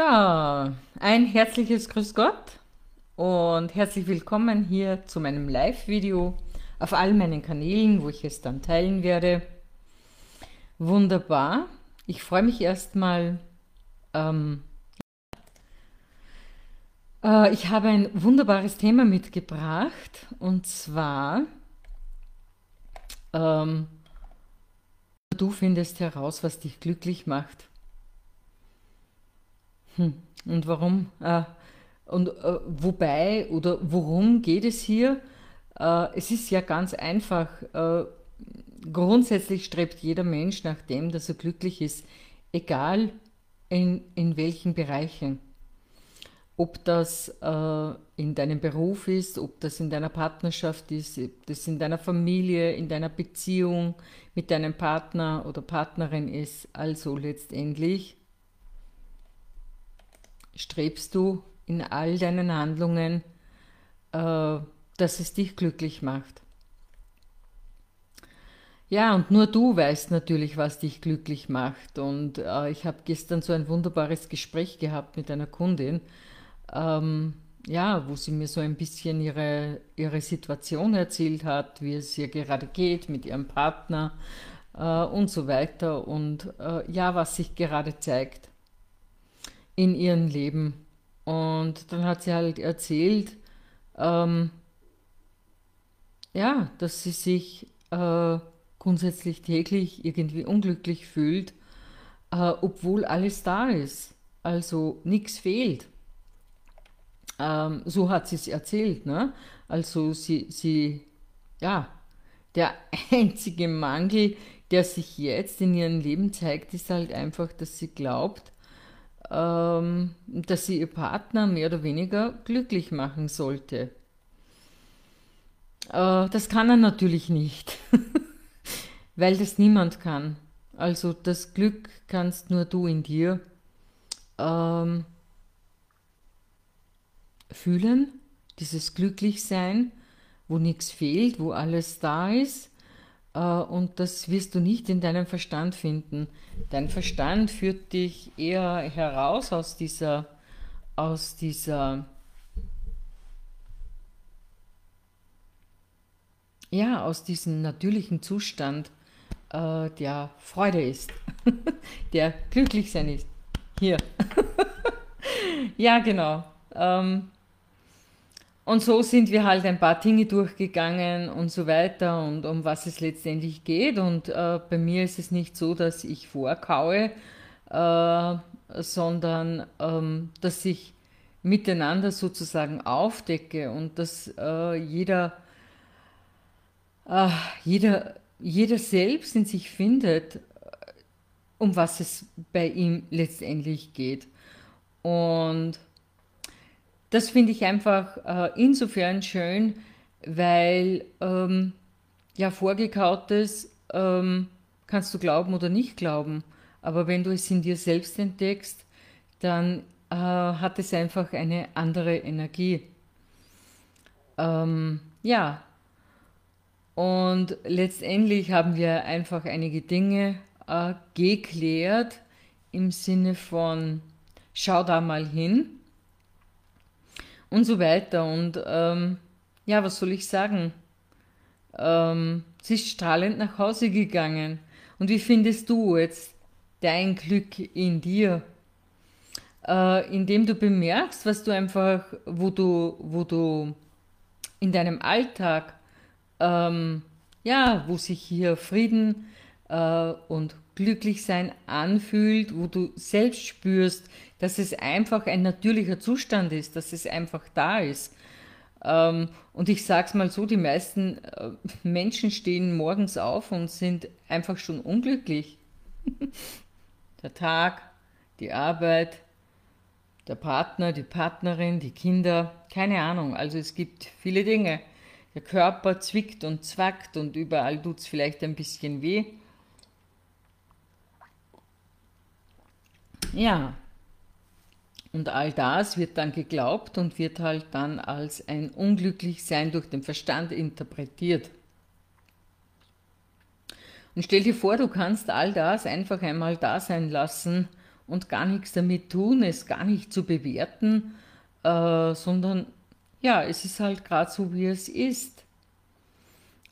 So, ein herzliches Grüß Gott und herzlich willkommen hier zu meinem Live-Video auf all meinen Kanälen, wo ich es dann teilen werde. Wunderbar. Ich freue mich erstmal. Ähm, äh, ich habe ein wunderbares Thema mitgebracht und zwar ähm, du findest heraus, was dich glücklich macht. Hm. Und warum? Äh, und äh, wobei oder worum geht es hier? Äh, es ist ja ganz einfach. Äh, grundsätzlich strebt jeder Mensch nach dem, dass er glücklich ist, egal in, in welchen Bereichen. Ob das äh, in deinem Beruf ist, ob das in deiner Partnerschaft ist, ob das in deiner Familie, in deiner Beziehung mit deinem Partner oder Partnerin ist. Also letztendlich strebst du in all deinen Handlungen, äh, dass es dich glücklich macht. Ja, und nur du weißt natürlich, was dich glücklich macht. Und äh, ich habe gestern so ein wunderbares Gespräch gehabt mit einer Kundin, ähm, ja, wo sie mir so ein bisschen ihre, ihre Situation erzählt hat, wie es ihr gerade geht mit ihrem Partner äh, und so weiter. Und äh, ja, was sich gerade zeigt in ihrem Leben. Und dann hat sie halt erzählt, ähm, ja, dass sie sich äh, grundsätzlich täglich irgendwie unglücklich fühlt, äh, obwohl alles da ist. Also nichts fehlt. Ähm, so hat sie es erzählt. Ne? Also sie, sie, ja, der einzige Mangel, der sich jetzt in ihrem Leben zeigt, ist halt einfach, dass sie glaubt, ähm, dass sie ihr Partner mehr oder weniger glücklich machen sollte. Äh, das kann er natürlich nicht, weil das niemand kann. Also das Glück kannst nur du in dir ähm, fühlen, dieses Glücklichsein, wo nichts fehlt, wo alles da ist und das wirst du nicht in deinem Verstand finden. Dein Verstand führt dich eher heraus aus dieser, aus dieser, ja, aus diesem natürlichen Zustand, äh, der Freude ist, der glücklich sein ist. Hier. ja, genau. Ähm, und so sind wir halt ein paar Dinge durchgegangen und so weiter und um was es letztendlich geht. Und äh, bei mir ist es nicht so, dass ich vorkaue, äh, sondern ähm, dass ich miteinander sozusagen aufdecke und dass äh, jeder, äh, jeder, jeder selbst in sich findet, um was es bei ihm letztendlich geht. Und das finde ich einfach äh, insofern schön, weil ähm, ja vorgekautes ähm, kannst du glauben oder nicht glauben, aber wenn du es in dir selbst entdeckst, dann äh, hat es einfach eine andere Energie. Ähm, ja, und letztendlich haben wir einfach einige Dinge äh, geklärt im Sinne von, schau da mal hin und so weiter. Und ähm, ja, was soll ich sagen? Ähm, sie ist strahlend nach Hause gegangen. Und wie findest du jetzt dein Glück in dir? Äh, indem du bemerkst, was du einfach, wo du, wo du in deinem Alltag, ähm, ja, wo sich hier Frieden äh, und Glücklichsein anfühlt, wo du selbst spürst, dass es einfach ein natürlicher Zustand ist, dass es einfach da ist. Ähm, und ich sage es mal so, die meisten äh, Menschen stehen morgens auf und sind einfach schon unglücklich. der Tag, die Arbeit, der Partner, die Partnerin, die Kinder, keine Ahnung. Also es gibt viele Dinge. Der Körper zwickt und zwackt und überall tut es vielleicht ein bisschen weh. Ja, und all das wird dann geglaubt und wird halt dann als ein Unglücklichsein durch den Verstand interpretiert. Und stell dir vor, du kannst all das einfach einmal da sein lassen und gar nichts damit tun, es gar nicht zu bewerten, äh, sondern ja, es ist halt gerade so, wie es ist.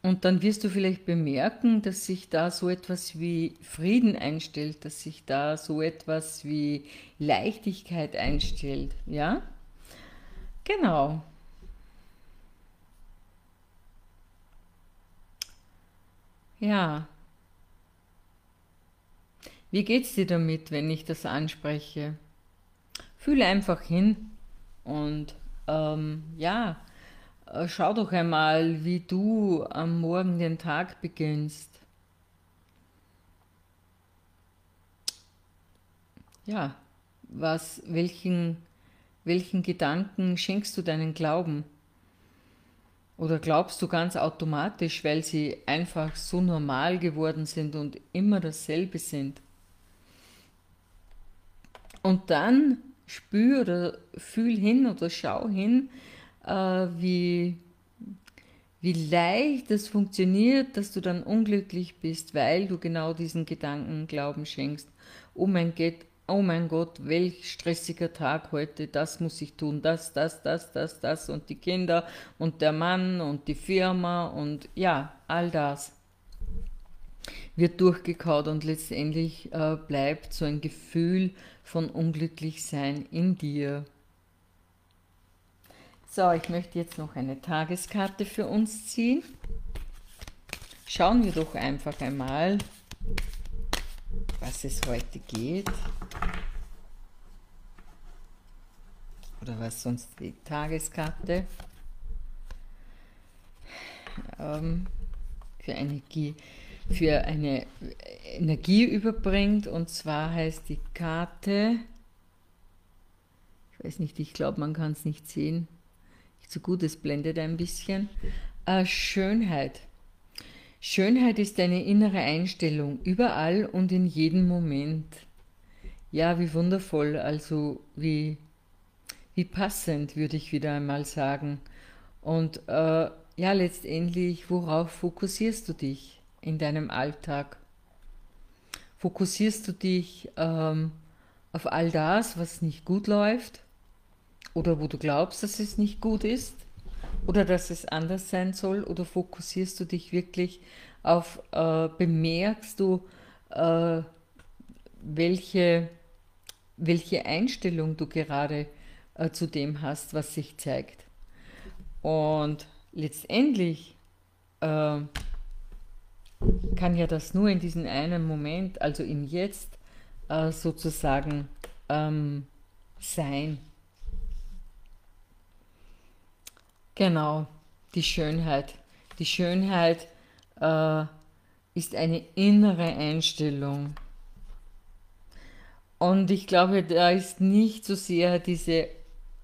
Und dann wirst du vielleicht bemerken, dass sich da so etwas wie Frieden einstellt, dass sich da so etwas wie Leichtigkeit einstellt, ja? Genau. Ja. Wie geht's dir damit, wenn ich das anspreche? Fühle einfach hin und ähm, ja, schau doch einmal, wie du am Morgen den Tag beginnst. Ja, was, welchen, welchen Gedanken schenkst du deinen Glauben? Oder glaubst du ganz automatisch, weil sie einfach so normal geworden sind und immer dasselbe sind? Und dann spür oder fühl hin oder schau hin, äh, wie, wie leicht es funktioniert, dass du dann unglücklich bist, weil du genau diesen Gedanken Glauben schenkst. Oh mein Gott, oh mein Gott, welch stressiger Tag heute, das muss ich tun, das, das, das, das, das und die Kinder und der Mann und die Firma und ja, all das wird durchgekaut und letztendlich äh, bleibt so ein Gefühl von Unglücklichsein in dir. So, ich möchte jetzt noch eine Tageskarte für uns ziehen. Schauen wir doch einfach einmal, was es heute geht. Oder was sonst die Tageskarte ähm, für, Energie, für eine Energie überbringt. Und zwar heißt die Karte, ich weiß nicht, ich glaube, man kann es nicht sehen, so gut, es blendet ein bisschen, äh, Schönheit. Schönheit ist eine innere Einstellung, überall und in jedem Moment. Ja, wie wundervoll, also wie, wie passend, würde ich wieder einmal sagen. Und äh, ja, letztendlich, worauf fokussierst du dich in deinem Alltag? Fokussierst du dich ähm, auf all das, was nicht gut läuft? Oder wo du glaubst, dass es nicht gut ist? oder dass es anders sein soll? Oder fokussierst du dich wirklich auf, äh, bemerkst du, äh, welche, welche Einstellung du gerade äh, zu dem hast, was sich zeigt? Und letztendlich äh, kann ja das nur in diesem einen Moment, also im Jetzt, äh, sozusagen ähm, sein. Genau, die Schönheit. Die Schönheit äh, ist eine innere Einstellung. Und ich glaube, da ist nicht so sehr diese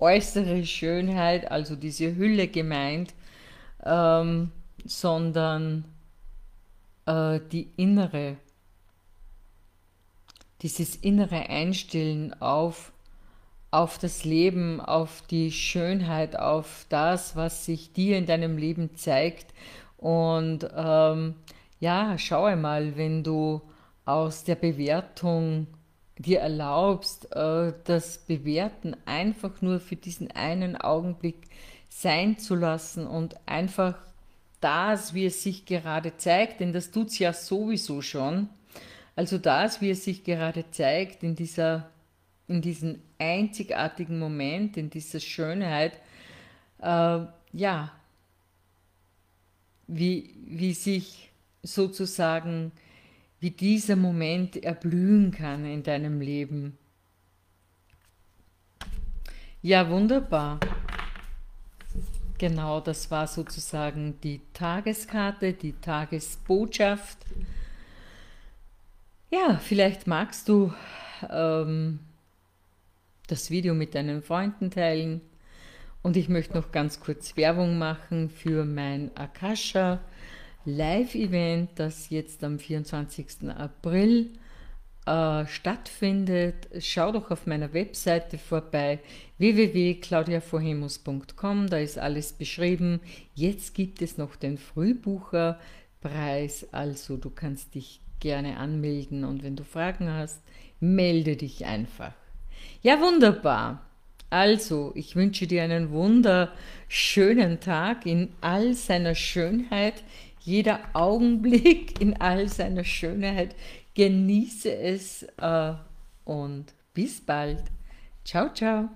äußere Schönheit, also diese Hülle gemeint, ähm, sondern äh, die innere, dieses innere Einstellen auf auf das Leben, auf die Schönheit, auf das, was sich dir in deinem Leben zeigt. Und ähm, ja, schau einmal, wenn du aus der Bewertung dir erlaubst, äh, das Bewerten einfach nur für diesen einen Augenblick sein zu lassen und einfach das, wie es sich gerade zeigt, denn das tut es ja sowieso schon, also das, wie es sich gerade zeigt in dieser in diesem einzigartigen Moment, in dieser Schönheit, äh, ja, wie, wie sich sozusagen, wie dieser Moment erblühen kann in deinem Leben. Ja, wunderbar. Genau, das war sozusagen die Tageskarte, die Tagesbotschaft. Ja, vielleicht magst du ähm, das Video mit deinen Freunden teilen. Und ich möchte noch ganz kurz Werbung machen für mein Akasha Live-Event, das jetzt am 24. April äh, stattfindet. Schau doch auf meiner Webseite vorbei www.claudiavorhemus.com, da ist alles beschrieben. Jetzt gibt es noch den Frühbucherpreis, also du kannst dich gerne anmelden und wenn du Fragen hast, melde dich einfach. Ja, wunderbar. Also, ich wünsche dir einen wunderschönen Tag in all seiner Schönheit, jeder Augenblick in all seiner Schönheit. Genieße es äh, und bis bald. Ciao, ciao.